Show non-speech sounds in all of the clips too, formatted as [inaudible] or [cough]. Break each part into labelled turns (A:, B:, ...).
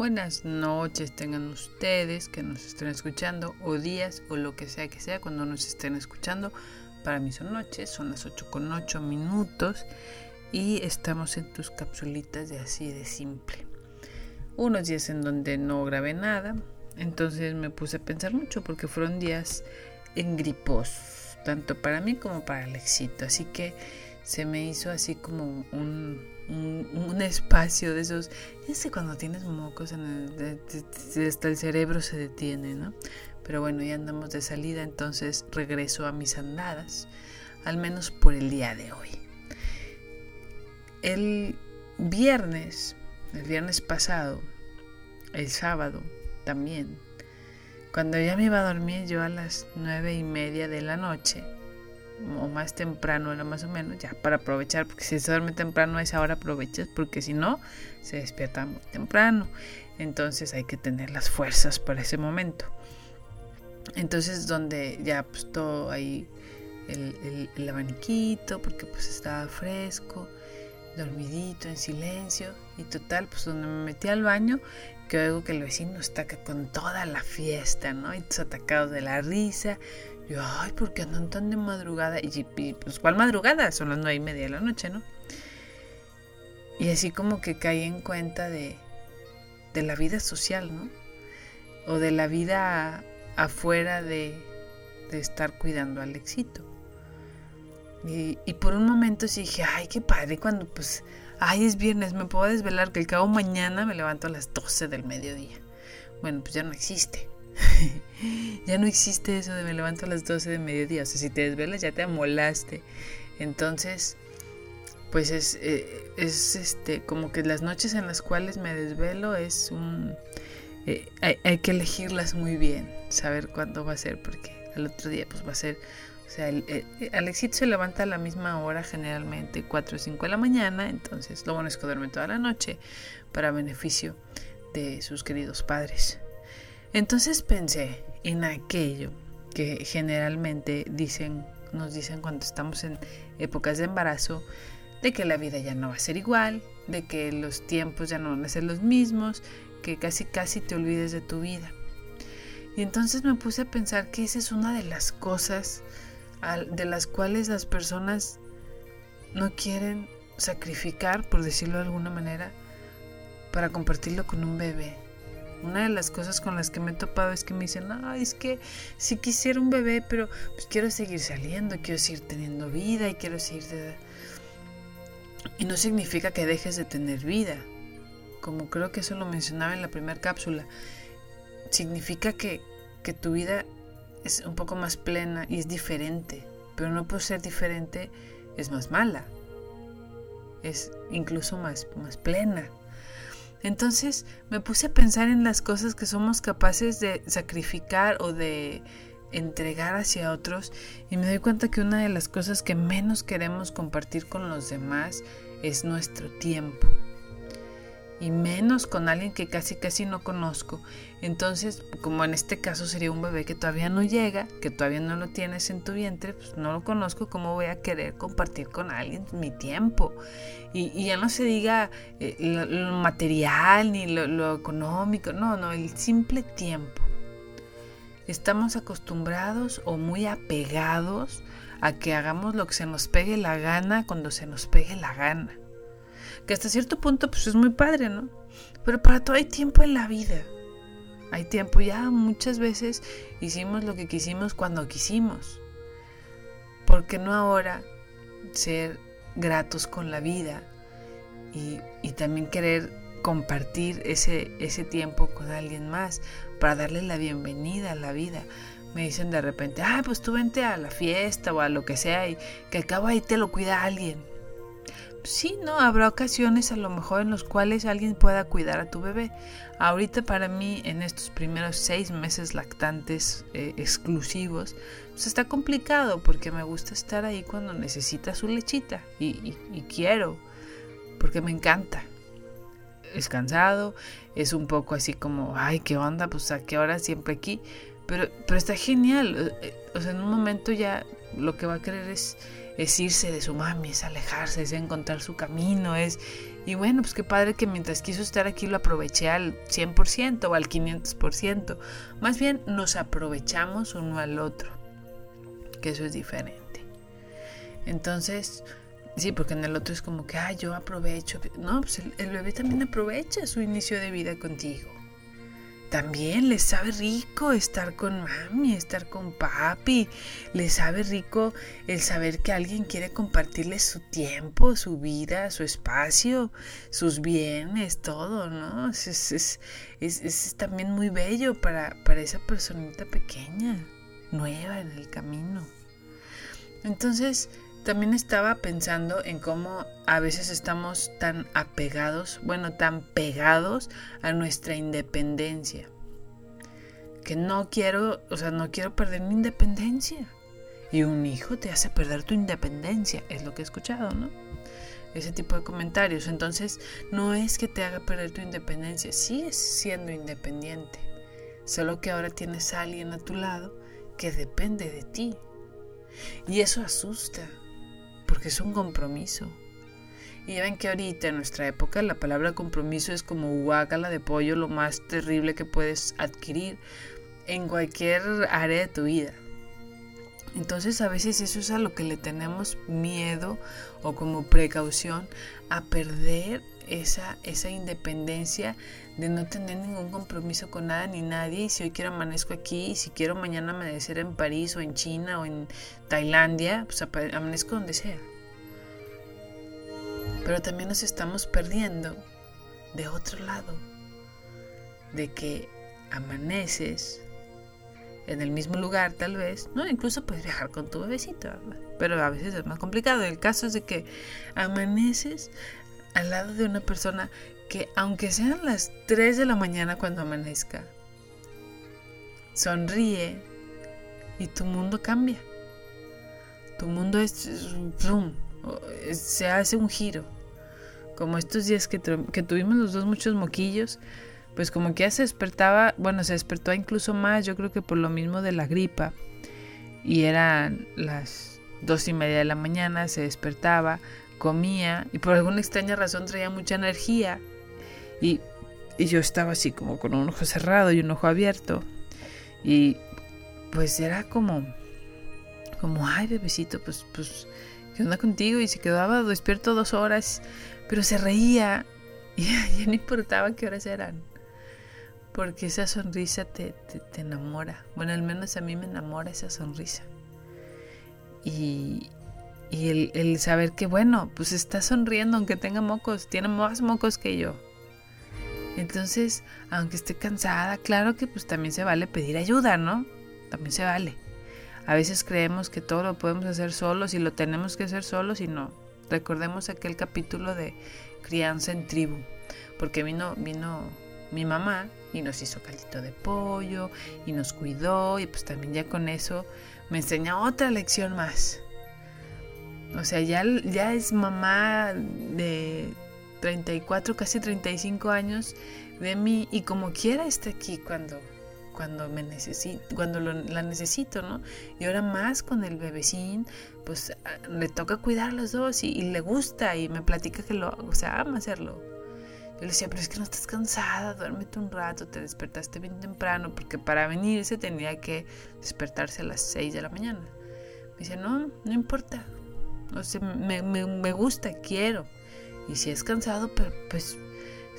A: Buenas noches tengan ustedes que nos estén escuchando o días o lo que sea que sea cuando nos estén escuchando. Para mí son noches, son las 8 con 8 minutos y estamos en tus capsulitas de así de simple. Unos días en donde no grabé nada, entonces me puse a pensar mucho porque fueron días en gripos, tanto para mí como para el éxito. Así que se me hizo así como un un, espacio de esos. Ya sé cuando tienes mocos, en el, hasta el cerebro se detiene, ¿no? Pero bueno, ya andamos de salida, entonces regreso a mis andadas, al menos por el día de hoy. El viernes, el viernes pasado, el sábado también, cuando ya me iba a dormir yo a las nueve y media de la noche, o más temprano, era más o menos, ya para aprovechar, porque si se duerme temprano a esa hora aprovechas, porque si no, se despierta muy temprano. Entonces hay que tener las fuerzas para ese momento. Entonces donde ya pues todo ahí, el, el, abaniquito, porque pues estaba fresco, dormidito, en silencio, y total, pues donde me metí al baño, que oigo que el vecino está con toda la fiesta, ¿no? Y todos atacados de la risa, yo, ay, ¿por qué andan tan de madrugada? Y, pues, ¿cuál madrugada? Son las nueve y media de la noche, ¿no? Y así como que caí en cuenta de, de la vida social, ¿no? O de la vida afuera de, de estar cuidando al éxito. Y, y, por un momento sí dije, ay, qué padre, cuando pues, ay, es viernes, me puedo desvelar que el cabo mañana me levanto a las 12 del mediodía. Bueno, pues ya no existe. [laughs] ya no existe eso de me levanto a las 12 de mediodía. O sea, si te desvelas ya te amolaste. Entonces, pues es, eh, es este, como que las noches en las cuales me desvelo es un... Eh, hay, que elegirlas muy bien, saber cuándo va a ser, porque al otro día pues va a ser... O sea, el, Alexito se levanta a la misma hora generalmente, 4 o 5 de la mañana, entonces lo bueno es que duerme toda la noche para beneficio de sus queridos padres. Entonces pensé en aquello que generalmente dicen, nos dicen cuando estamos en épocas de embarazo, de que la vida ya no va a ser igual, de que los tiempos ya no van a ser los mismos, que casi casi te olvides de tu vida. Y entonces me puse a pensar que esa es una de las cosas de las cuales las personas no quieren sacrificar, por decirlo de alguna manera, para compartirlo con un bebé. Una de las cosas con las que me he topado es que me dicen, no, es que sí quisiera un bebé, pero pues quiero seguir saliendo, quiero seguir teniendo vida y quiero seguir... De... Y no significa que dejes de tener vida, como creo que eso lo mencionaba en la primera cápsula. Significa que, que tu vida es un poco más plena y es diferente, pero no por ser diferente es más mala, es incluso más, más plena. Entonces me puse a pensar en las cosas que somos capaces de sacrificar o de entregar hacia otros y me doy cuenta que una de las cosas que menos queremos compartir con los demás es nuestro tiempo y menos con alguien que casi casi no conozco. Entonces, como en este caso sería un bebé que todavía no llega, que todavía no lo tienes en tu vientre, pues no lo conozco, ¿cómo voy a querer compartir con alguien mi tiempo? Y, ya no se diga eh, lo, material ni lo, lo económico, no, no, el simple tiempo. Estamos acostumbrados o muy apegados a que hagamos lo que se nos pegue la gana cuando se nos pegue la gana que hasta cierto punto pues es muy padre, ¿no? Pero para todo hay tiempo en la vida. Hay tiempo, ya muchas veces hicimos lo que quisimos cuando quisimos. ¿Por qué no ahora ser gratos con la vida y, y también querer compartir ese, ese tiempo con alguien más para darle la bienvenida a la vida? Me dicen de repente, ah, pues tú vente a la fiesta o a lo que sea y que al cabo ahí te lo cuida alguien sí, no, habrá ocasiones a lo mejor en los cuales alguien pueda cuidar a tu bebé. Ahorita para mí, en estos primeros seis meses lactantes eh, exclusivos, pues está complicado porque me gusta estar ahí cuando necesita su lechita y, quiero, porque me encanta. Es cansado, es un poco así como, ay, ¿qué onda? Pues a qué hora siempre aquí. Pero, pero está genial. Eh, o sea, en un momento ya lo que va a querer es es irse de su mami, es alejarse, es encontrar su camino, es... Y bueno, pues qué padre que mientras quiso estar aquí lo aproveché al 100% o al 500%. Más bien nos aprovechamos uno al otro, que eso es diferente. Entonces, sí, porque en el otro es como que, ah, yo aprovecho. No, pues el, el bebé también aprovecha su inicio de vida contigo también les sabe rico estar con mami, estar con papi. Les sabe rico el saber que alguien quiere compartirles su tiempo, su vida, su espacio, sus bienes, todo, ¿no? Es, es, también muy bello para, para esa personita pequeña, nueva en el camino. Entonces, también estaba pensando en cómo a veces estamos tan apegados, bueno, tan pegados a nuestra independencia. Que no quiero, o sea, no quiero perder mi independencia. Y un hijo te hace perder tu independencia, es lo que he escuchado, ¿no? Ese tipo de comentarios. Entonces, no es que te haga perder tu independencia, sigues siendo independiente. Solo que ahora tienes a alguien a tu lado que depende de ti. Y eso asusta porque es un compromiso. Y ven que ahorita en nuestra época la palabra compromiso es como guácala de pollo, lo más terrible que puedes adquirir en cualquier área de tu vida. Entonces a veces eso es a lo que le tenemos miedo o como precaución a perder esa, esa independencia de no tener ningún compromiso con nada ni nadie. Y si hoy quiero amanezco aquí, y si quiero mañana amanecer en París o en China o en Tailandia, pues amanezco donde sea. Pero también nos estamos perdiendo de otro lado, de que amaneces en el mismo lugar tal vez, no, incluso puedes viajar con tu bebecito, pero a veces es más complicado. El caso es de que amaneces al lado de una persona que aunque sean las 3 de la mañana cuando amanezca, sonríe y tu mundo cambia. Tu mundo es, se hace un giro. Como estos días que, que tuvimos los dos muchos moquillos, pues como que ya se despertaba, bueno, se despertó incluso más, yo creo que por lo mismo de la gripa. Y eran las dos y media de la mañana, se despertaba, comía y por alguna extraña razón traía mucha energía y, yo estaba así como con un ojo cerrado y un ojo abierto. Y pues era como, como, ay bebecito, pues, pues, ¿qué onda contigo? Y se quedaba despierto dos horas, pero se reía [laughs] y ya no importaba qué horas eran. Porque esa sonrisa te, te, enamora. Bueno, al menos a mí me enamora esa sonrisa. Y, y el, el, saber que, bueno, pues está sonriendo aunque tenga mocos, tiene más mocos que yo. Entonces, aunque esté cansada, claro que pues también se vale pedir ayuda, ¿no? También se vale. A veces creemos que todo lo podemos hacer solos y lo tenemos que hacer solos y no. Recordemos aquel capítulo de crianza en tribu, porque vino, vino mi mamá y nos hizo caldito de pollo y nos cuidó y pues también ya con eso me enseña otra lección más. O sea, ya, ya es mamá de 34, casi 35 años de mí y como quiera está aquí cuando cuando me necesito, cuando la necesito, ¿no? Y ahora más con el bebecín, pues ah, le toca cuidar a los dos y, le gusta y me platica que lo, o sea, ama hacerlo. Yo le decía, pero es que no estás cansada, duérmete un rato, te despertaste bien temprano, porque para venirse tenía que despertarse a las 6 de la mañana. Me dice, no, no importa, o sea, me, me, me gusta, quiero. Y si es cansado, pero pues,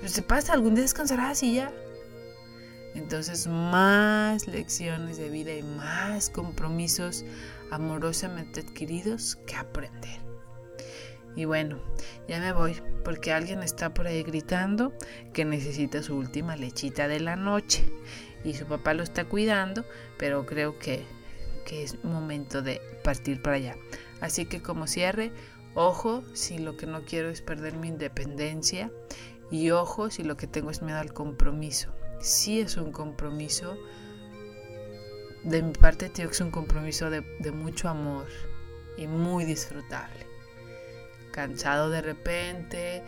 A: pues, se pasa, algún día descansarás y ya. Entonces más lecciones de vida y más compromisos amorosamente adquiridos que aprender. Y bueno, ya me voy porque alguien está por ahí gritando que necesita su última lechita de la noche y su papá lo está cuidando, pero creo que, que es momento de partir para allá. Así que como cierre, Ojo si lo que no quiero es perder mi independencia y ojo si lo que tengo es miedo al compromiso. Si es un compromiso, de mi parte tío que es un compromiso de, mucho amor y muy disfrutable. Cansado de repente,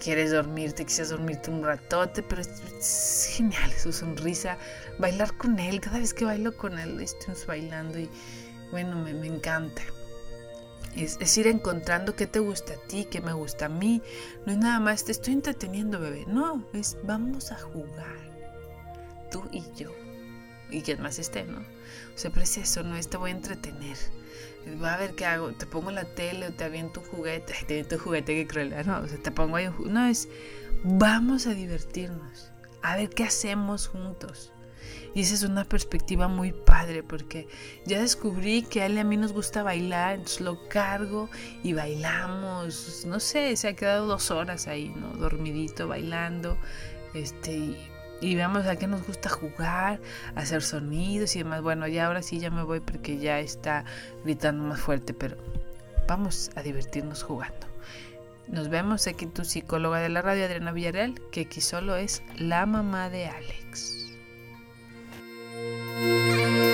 A: quieres dormirte, quisieras dormirte un ratote, pero es, genial su sonrisa, bailar con él, cada vez que bailo con él estamos bailando y bueno, me encanta. Es, ir encontrando qué te gusta a ti, qué me gusta a mí. No es nada más, te estoy entreteniendo, bebé. No, es vamos a jugar. Tú y yo. Y quien más esté, ¿no? O sea, pero es eso, no es te voy a entretener. Va a ver qué hago. Te pongo la tele o te aviento un juguete. [laughs] Te aviento un juguete que cruel, ¿no? O sea, te pongo ahí un No, es vamos a divertirnos. A ver qué hacemos juntos. Y esa es una perspectiva muy padre porque ya descubrí que a él y a mí nos gusta bailar, entonces lo cargo y bailamos. No sé, se ha quedado dos horas ahí, ¿no? Dormidito, bailando. Este, y, veamos a qué nos gusta jugar, hacer sonidos y demás. Bueno, ya ahora sí ya me voy porque ya está gritando más fuerte, pero vamos a divertirnos jugando. Nos vemos aquí tu psicóloga de la radio, Adriana Villarreal, que aquí solo es la mamá de Alex. Música